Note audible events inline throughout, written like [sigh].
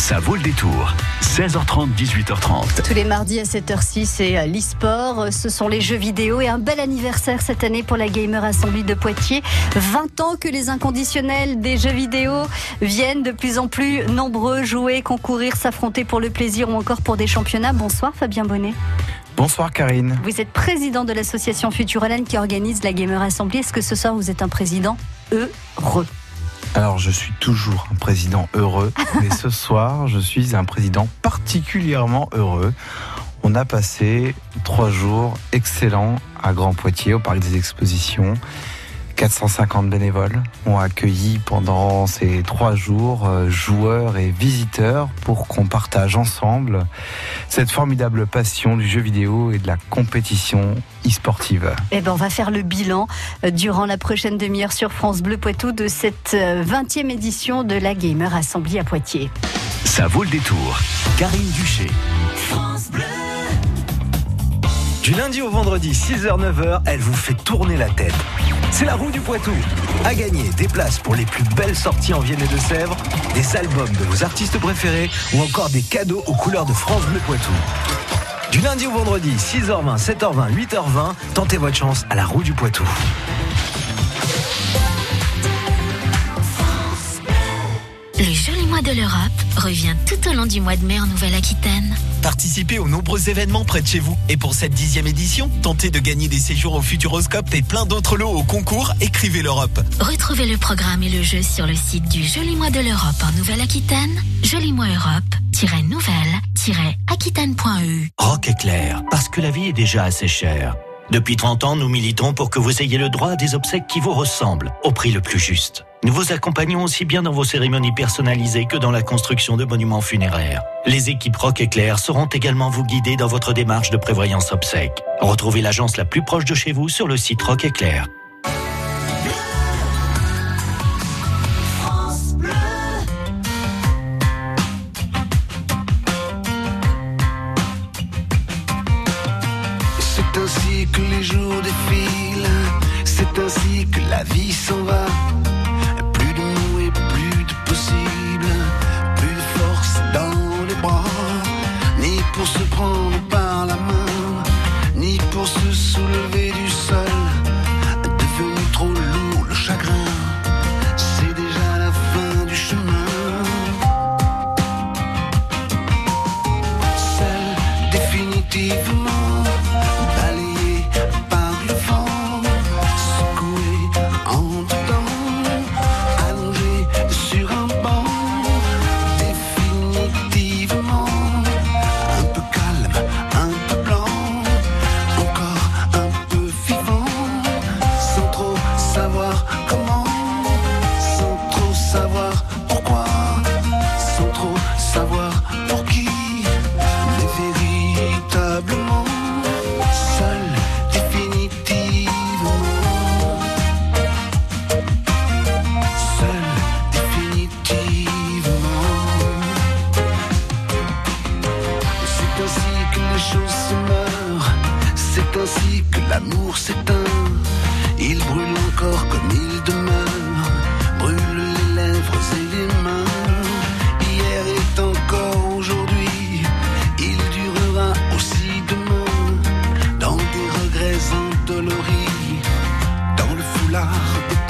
Ça vaut le détour. 16h30, 18h30. Tous les mardis à 7h06, c'est l'e-sport. Ce sont les jeux vidéo et un bel anniversaire cette année pour la Gamer Assembly de Poitiers. 20 ans que les inconditionnels des jeux vidéo viennent de plus en plus nombreux jouer, concourir, s'affronter pour le plaisir ou encore pour des championnats. Bonsoir Fabien Bonnet. Bonsoir Karine. Vous êtes président de l'association Futuralen qui organise la Gamer Assembly. Est-ce que ce soir vous êtes un président? Heureux Alors je suis toujours un président heureux, [laughs] mais ce soir je suis un président particulièrement heureux. On a passé trois jours excellents à Grand Poitiers au Parc des Expositions. 450 bénévoles ont accueilli pendant ces trois jours euh, joueurs et visiteurs pour qu'on partage ensemble cette formidable passion du jeu vidéo et de la compétition e-sportive. Eh ben, on va faire le bilan euh, durant la prochaine demi-heure sur France Bleu Poitou de cette 20e euh, édition de la Gamer Assembly à Poitiers. Ça vaut le détour. Karine Duché. France Bleu. Du lundi au vendredi, 6h-9h, elle vous fait tourner la tête. C'est la roue du Poitou. À gagner des places pour les plus belles sorties en Vienne et de Sèvres, des albums de vos artistes préférés ou encore des cadeaux aux couleurs de France Bleu Poitou. Du lundi au vendredi, 6h20, 7h20, 8h20, tentez votre chance à la roue du Poitou. Mois de l'Europe revient tout au long du mois de mai en Nouvelle-Aquitaine. Participez aux nombreux événements près de chez vous. Et pour cette dixième édition, tentez de gagner des séjours au Futuroscope et plein d'autres lots au concours Écrivez l'Europe. Retrouvez le programme et le jeu sur le site du Joli Mois de l'Europe en Nouvelle-Aquitaine. Joli Mois Europe-nouvelle-aquitaine.eu. Rock éclair, parce que la vie est déjà assez chère. Depuis 30 ans, nous militons pour que vous ayez le droit à des obsèques qui vous ressemblent, au prix le plus juste. Nous vous accompagnons aussi bien dans vos cérémonies personnalisées que dans la construction de monuments funéraires. Les équipes Rock Éclair seront également vous guider dans votre démarche de prévoyance obsèques. Retrouvez l'agence la plus proche de chez vous sur le site Rock Éclair.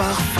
parfum.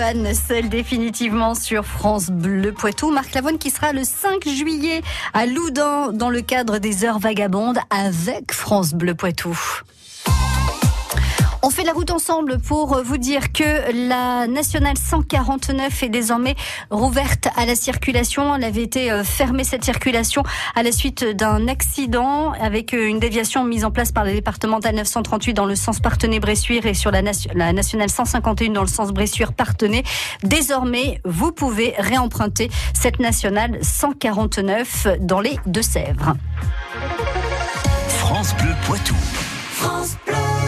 Lavoine, seul définitivement sur France Bleu Poitou. Marc Lavoine qui sera le 5 juillet à Loudun dans le cadre des Heures Vagabondes avec France Bleu Poitou. On fait la route ensemble pour vous dire que la nationale 149 est désormais rouverte à la circulation. Elle avait été euh, fermée cette circulation à la suite d'un accident avec euh, une déviation mise en place par le départemental 938 dans le sens Partenay-Bressuire et sur la, la nationale 151 dans le sens Bressuire-Partenay. Désormais, vous pouvez réemprunter cette nationale 149 dans les Deux-Sèvres. France Bleu Poitou. France Bleu.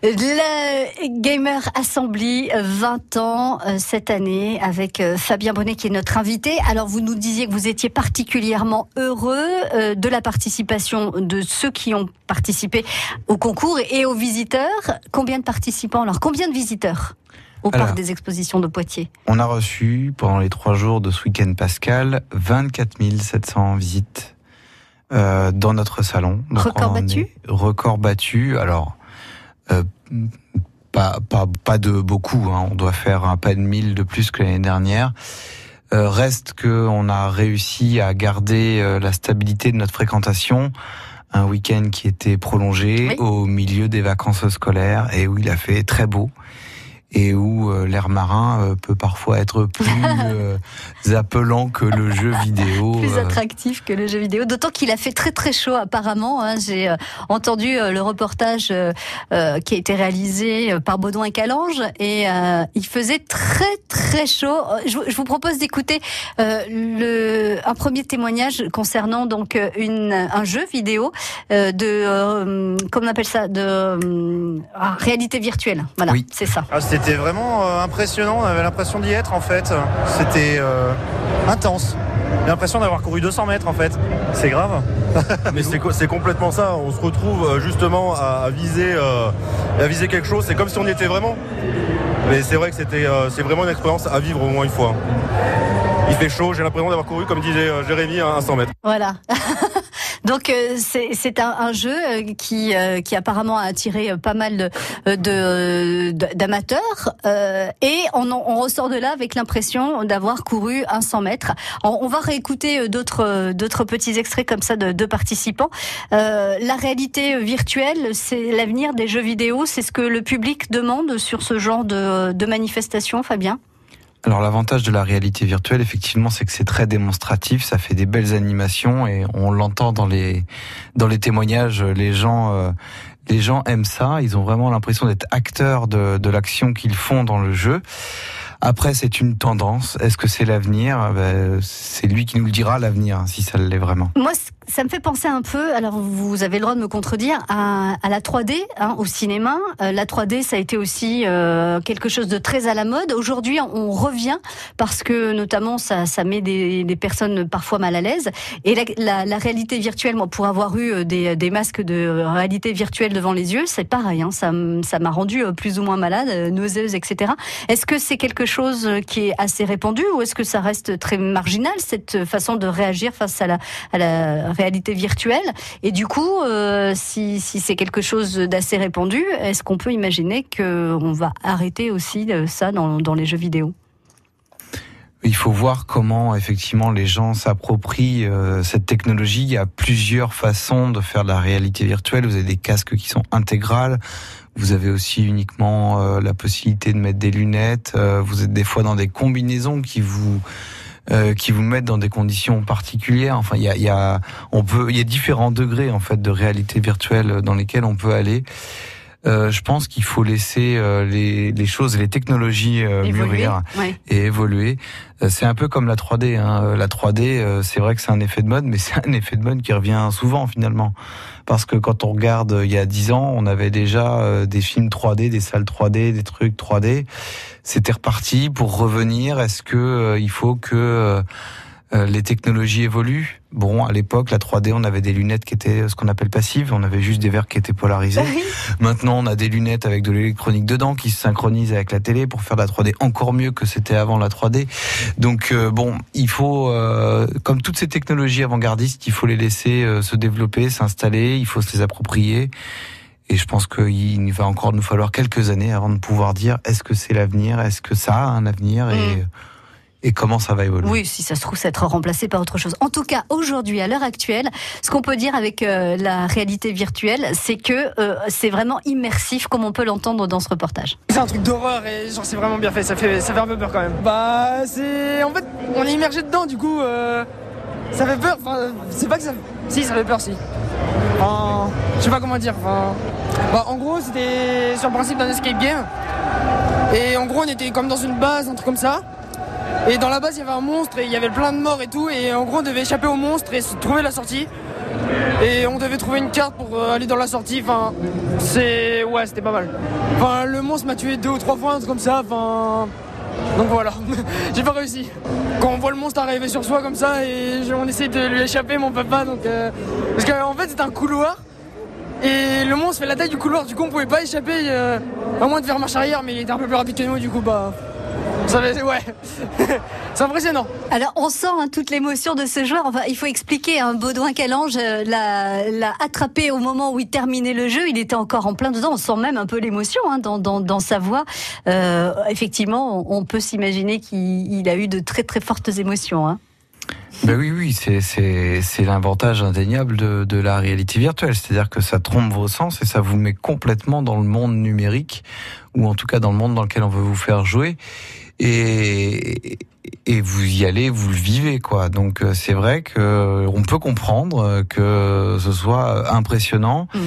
Le Gamer Assembly, 20 ans euh, cette année, avec euh, Fabien Bonnet qui est notre invité. Alors vous nous disiez que vous étiez particulièrement heureux euh, de la participation de ceux qui ont participé au concours et aux visiteurs. Combien de participants Alors combien de visiteurs au parc des expositions de Poitiers? On a reçu pendant les trois jours de ce week-end pascal 24 700 visites euh, dans notre salon. Donc record battu? Record battu. Alors euh, pas, pas, pas, de beaucoup, hein. on doit faire un pas de mille de plus que l'année dernière. Euh, reste que on a réussi à garder euh, la stabilité de notre fréquentation. Un week-end qui était prolongé au milieu des vacances scolaires et où il a fait très beau et où euh, l'air marin euh, peut parfois être plus [laughs] euh, appelant que le jeu vidéo. [laughs] plus attractif que le jeu vidéo, d'autant qu'il a fait très très chaud apparemment. Hein. J'ai entendu le reportage qui a été réalisé par Baudouin et Calange et il faisait très très chaud. Je, vous propose d'écouter le un premier témoignage concernant donc une un jeu vidéo de comment on appelle ça de réalité virtuelle. Voilà, oui. c'est ça. Ah, c'était vraiment euh, impressionnant, on avait l'impression d'y être en fait. C'était euh, intense. J'ai l'impression d'avoir couru 200 mètres en fait. C'est grave. [laughs] Mais c'est complètement ça. On se retrouve euh, justement à, viser, à viser quelque chose. C'est comme si on y était vraiment. Mais c'est vrai que c'était, c'est vraiment une expérience à vivre au moins une fois. Il fait chaud, j'ai l'impression d'avoir couru, comme disait Jérémy, à 100 mètres. Voilà. [laughs] Donc euh, c'est un, jeu euh, qui, euh, qui apparemment a attiré pas mal d'amateurs et on, ressort de là avec l'impression d'avoir couru un 100 mètres. On, va réécouter d'autres d'autres petits extraits comme ça de, de participants. la réalité virtuelle, c'est l'avenir des jeux vidéo. C'est ce que le public demande sur ce genre de manifestation, Fabien? Alors l'avantage de la réalité virtuelle, effectivement, c'est que c'est très démonstratif, ça fait des belles animations et on l'entend dans les dans les témoignages. Les gens euh, les gens aiment ça, ils ont vraiment l'impression d'être acteurs de, de l'action qu'ils font dans le jeu. Après, c'est une tendance. Est-ce que c'est l'avenir? Ben, C'est lui qui nous le dira, l'avenir, si ça l'est vraiment. Moi, ça me fait penser un peu, alors vous avez le droit de me contredire, à, à la 3D hein, au cinéma. Euh, la 3D, ça a été aussi euh, quelque chose de très à la mode. Aujourd'hui, on revient parce que notamment ça, ça met des, des personnes parfois mal à l'aise. Et la, la, la, réalité virtuelle, moi, pour avoir eu euh, des, des masques de réalité virtuelle devant les yeux, c'est pareil. Hein, ça m'a rendu plus ou moins malade, nauséeuse, etc. Est-ce que c'est quelque chose qui est assez répandu ou est-ce que ça reste très marginal cette façon de réagir face à la, réalité virtuelle? Et du coup, euh, si, c'est quelque chose d'assez répandu, est-ce qu'on peut imaginer qu'on va arrêter aussi euh, ça dans les jeux vidéo? Il faut voir comment effectivement les gens s'approprient euh, cette technologie. Il y a plusieurs façons de faire de la réalité virtuelle. Vous avez des casques qui sont intégrales. Vous avez aussi uniquement euh, la possibilité de mettre des lunettes. Euh, vous êtes des fois dans des combinaisons qui vous qui vous mettent dans des conditions particulières. Enfin, il y a, y a, on peut, il y a différents degrés en fait de réalité virtuelle dans lesquels on peut aller. Euh, je pense qu'il faut laisser euh, les, les, choses et les technologies euh, mûrir et évoluer. c'est un peu comme la 3D. Hein. La 3D, c'est vrai que c'est un effet de mode, mais [laughs] c'est un effet de mode qui revient souvent finalement. Parce que quand on regarde il y a 10 ans, on avait déjà des films 3D, des salles 3D, des trucs 3D. C'était reparti pour revenir. Est-ce que il faut que euh, les technologies évoluent. Bon, à l'époque, la 3D, on avait des lunettes qui étaient ce qu'on appelle passives. On avait juste des verres qui étaient polarisés. Maintenant, on a des lunettes avec de l'électronique dedans qui se synchronisent avec la télé pour faire de la 3D encore mieux que c'était avant la 3D. Donc, euh, bon, il faut, euh, comme toutes ces technologies avant-gardistes, il faut les laisser se développer, s'installer. Il faut se les approprier. Et je pense qu'il va encore nous falloir quelques années avant de pouvoir dire est-ce que c'est l'avenir, est-ce que ça a un avenir? Et, et comment ça va évoluer. Oui, si ça se trouve, ça être remplacé par autre chose. En tout cas, aujourd'hui, à l'heure actuelle, ce qu'on peut dire avec euh, la réalité virtuelle, c'est que euh, c'est vraiment immersif, comme on peut l'entendre dans ce reportage. C'est un truc d'horreur et genre c'est vraiment bien fait. Ça fait ça fait un peu peur quand même. Bah c'est en fait on est immergé dedans du coup euh, ça fait peur. Enfin c'est pas que ça si ça fait peur si. Enfin, je sais pas comment dire. Enfin, bah, en gros c'était sur le principe d'un escape game et en gros on était comme dans une base un truc comme ça. Et dans la base, il y avait un monstre et il y avait plein de morts et tout. Et en gros, on devait échapper au monstre et trouver la sortie. Et on devait trouver une carte pour euh, aller dans la sortie. Enfin, c'est. Ouais, c'était pas mal. Enfin, le monstre m'a tué deux ou trois fois, un truc comme ça. Enfin. Donc voilà, [laughs] j'ai pas réussi. Quand on voit le monstre arriver sur soi comme ça et on essaie de lui échapper, mais on peut pas. Donc, euh, Parce qu'en fait, c'est un couloir. Et le monstre fait la taille du couloir, du coup on pouvait pas échapper, euh, à moins de faire marche arrière, mais il était un peu plus rapide que nous, du coup bah. Ça fait, ouais, [laughs] c'est impressionnant. Alors, on sent hein, toute l'émotion de ce joueur. Enfin, il faut expliquer, un hein, Baudouin Calange euh, l'a attrapé au moment où il terminait le jeu. Il était encore en plein dedans. On sent même un peu l'émotion hein, dans, dans, dans, sa voix. Euh, effectivement, on, peut s'imaginer qu'il a eu de très très fortes émotions. Hein. Ben oui, oui, c'est l'avantage indéniable de, de, la réalité virtuelle. C'est-à-dire que ça trompe vos sens et ça vous met complètement dans le monde numérique, ou en tout cas dans le monde dans lequel on veut vous faire jouer et, et vous y allez, vous le vivez quoi. Donc euh, c'est vrai que on peut comprendre que ce soit impressionnant. Mm.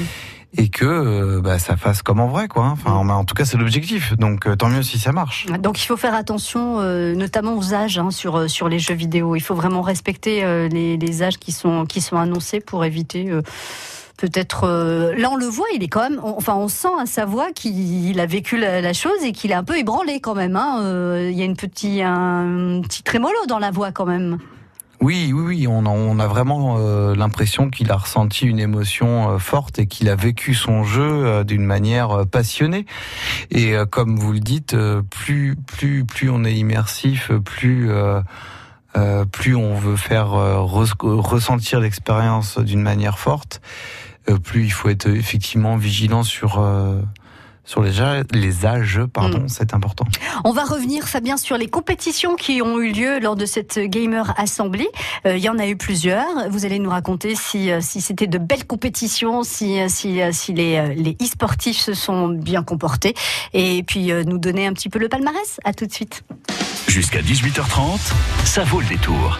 Et que euh, bah, ça fasse comme en vrai, quoi. Enfin, mm. en tout cas, c'est l'objectif. Donc, euh, tant mieux si ça marche. Donc, il faut faire attention, notamment aux âges hein, sur sur les jeux vidéo. Il faut vraiment respecter les, les, âges qui sont qui sont annoncés pour éviter peut-être euh, là on le voit, il est quand même, enfin on sent à sa voix qu'il a vécu la, chose et qu'il est un peu ébranlé quand même. Hein. Euh, il y a une petit, un petit trémolo dans la voix quand même. Oui, oui, oui, on a, vraiment euh, l'impression qu'il a ressenti une émotion forte et qu'il a vécu son jeu d'une manière passionnée. Et comme vous le dites, plus, plus, plus on est immersif, plus plus on veut faire ressentir l'expérience d'une manière forte. Euh, plus il faut être effectivement vigilant sur euh, sur les âges, les âges pardon, mm. c'est important. On va revenir, Fabien, sur les compétitions qui ont eu lieu lors de cette Gamer Assembly. Euh, il y en a eu plusieurs. Vous allez nous raconter si, si c'était de belles compétitions, si, si, si les, les e-sportifs se sont bien comportés, et puis nous donner un petit peu le palmarès. À tout de suite. Jusqu'à 18h30, ça vaut le détour.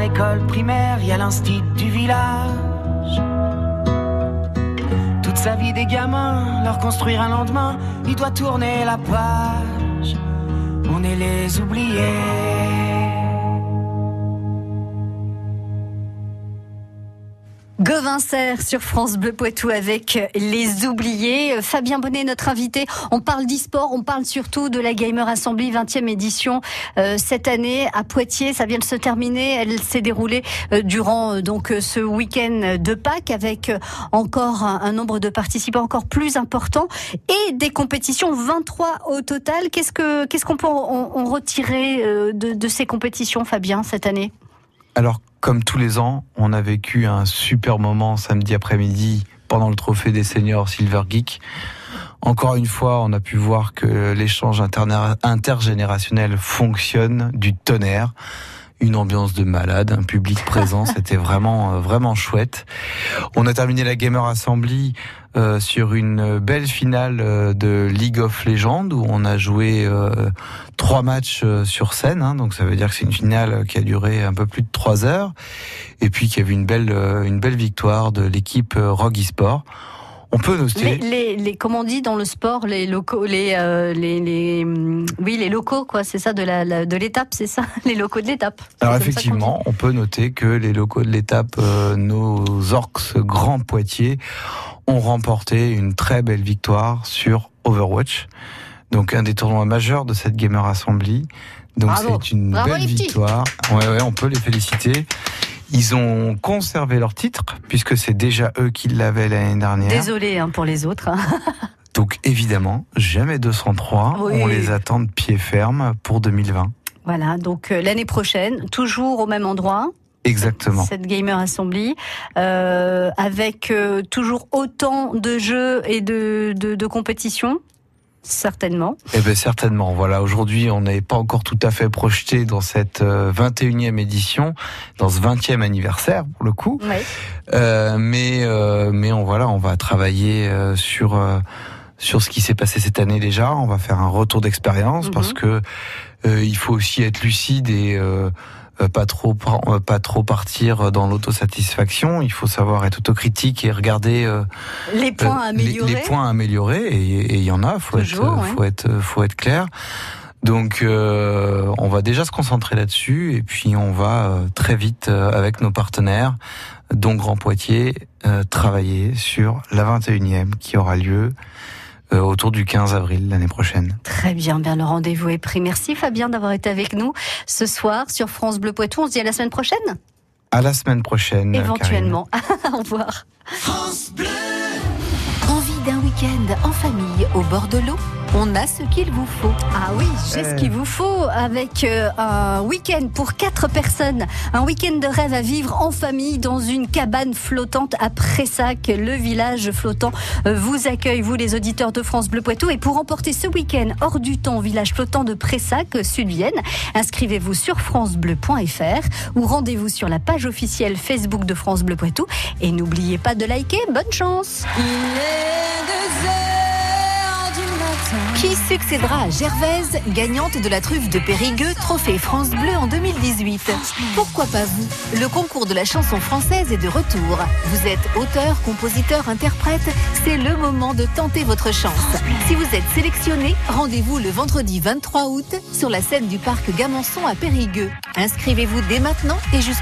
école primaire, il y a du village. Toute sa vie des gamins, leur construire un lendemain, il doit tourner la page. On est les oubliés. Govincère sur France Bleu Poitou avec les oubliés. Fabien Bonnet, notre invité. On parle d'e-sport, on parle surtout de la Gamer Assembly 20e édition euh, cette année à Poitiers. Ça vient de se terminer. Elle s'est déroulée euh, durant euh, donc ce week-end de Pâques avec encore un, nombre de participants encore plus important et des compétitions 23 au total. Qu'est-ce que qu'est-ce qu'on peut en, retirer de, de ces compétitions, Fabien, cette année? Alors, comme tous les ans, on a vécu un super moment samedi après-midi pendant le trophée des seniors Silver Geek. Encore une fois, on a pu voir que l'échange intergénérationnel fonctionne du tonnerre. Une ambiance de malade, un public présent, [laughs] c'était vraiment euh, vraiment chouette. On a terminé la Gamer Assembly euh, sur une belle finale euh, de League of Legends où on a joué euh, trois matchs euh, sur scène, hein, donc ça veut dire que c'est une finale qui a duré un peu plus de trois heures, et puis qu'il y avait une belle une belle victoire de l'équipe Rogue Esport. On peut Les, noter. les, les, comme on dit dans le sport, les locaux, les, euh, les, les, hum, oui, les locaux, quoi. C'est ça de la, la- de l'étape, c'est ça, [laughs] les locaux de l'étape. Alors effectivement, on peut noter que les locaux de l'étape, euh, nos orques Grand Poitiers, ont remporté une très belle victoire sur Overwatch. Donc un des tournois majeurs de cette Gamer Assembly. Donc c'est une Bravo, belle les victoire. Ouais, ouais, on peut les féliciter. Ils ont conservé leur titre puisque c'est déjà eux qui l'avaient l'année dernière. Désolé hein, pour les autres. hein. [laughs] Donc évidemment, jamais 203. Oui. On les attend de pied ferme pour 2020. Voilà, donc euh, l'année prochaine, toujours au même endroit. Exactement. Cette Gamer Assembly, euh, avec euh, toujours autant de jeux et de, de, de compétitions, certainement. Eh bien certainement. Voilà, aujourd'hui, on n'est pas encore tout à fait projeté dans cette euh, 21e édition, dans ce 20e anniversaire pour le coup. Ouais. Euh, mais euh, mais on voilà, on va travailler euh, sur euh, sur ce qui s'est passé cette année déjà. On va faire un retour d'expérience Mhm. parce que euh, il faut aussi être lucide et euh, euh, pas trop euh, pas trop partir dans l'autosatisfaction. Il faut savoir être autocritique et regarder euh, Les points à euh, les- améliorer. Les, points à améliorer, et il y en a, faut être, Toujours, euh, ouais. faut être, euh, faut être clair. Donc, euh, on va déjà se concentrer là-dessus, et puis on va euh, très vite euh, avec nos partenaires, dont Grand Poitiers, euh, travailler sur la 21e qui aura lieu euh, autour du 15 avril l'année prochaine. Très bien, bien le rendez-vous est pris. Merci Fabien d'avoir été avec nous ce soir sur France Bleu Poitou. On se dit à la semaine prochaine, À la semaine prochaine. Éventuellement. [laughs] au revoir. Envie d'un week-end en famille au bord de l'eau? On a ce qu'il vous faut. Ah oui, j'ai ce qu'il vous faut avec euh, un week-end pour quatre personnes. Un week-end de rêve à vivre en famille dans une cabane flottante à Pressac. Le village flottant euh, vous accueille, vous les auditeurs de France Bleu Poitou. Et pour emporter ce week-end hors du temps au village flottant de Pressac, euh, Sud-Vienne, inscrivez-vous sur francebleu.fr ou rendez-vous sur la page officielle Facebook de France Bleu Poitou. Et n'oubliez pas de liker. Bonne chance Il est deux heures du Qui succédera à Gervaise, gagnante de la truffe de Périgueux, trophée France Bleu en 2018 Pourquoi pas vous? Le concours de la chanson française est de retour. Vous êtes auteur, compositeur, interprète, c'est le moment de tenter votre chance. Si vous êtes sélectionné, rendez-vous le vendredi 23 août sur la scène du parc Gamançon à Périgueux. Inscrivez-vous dès maintenant et jusqu'au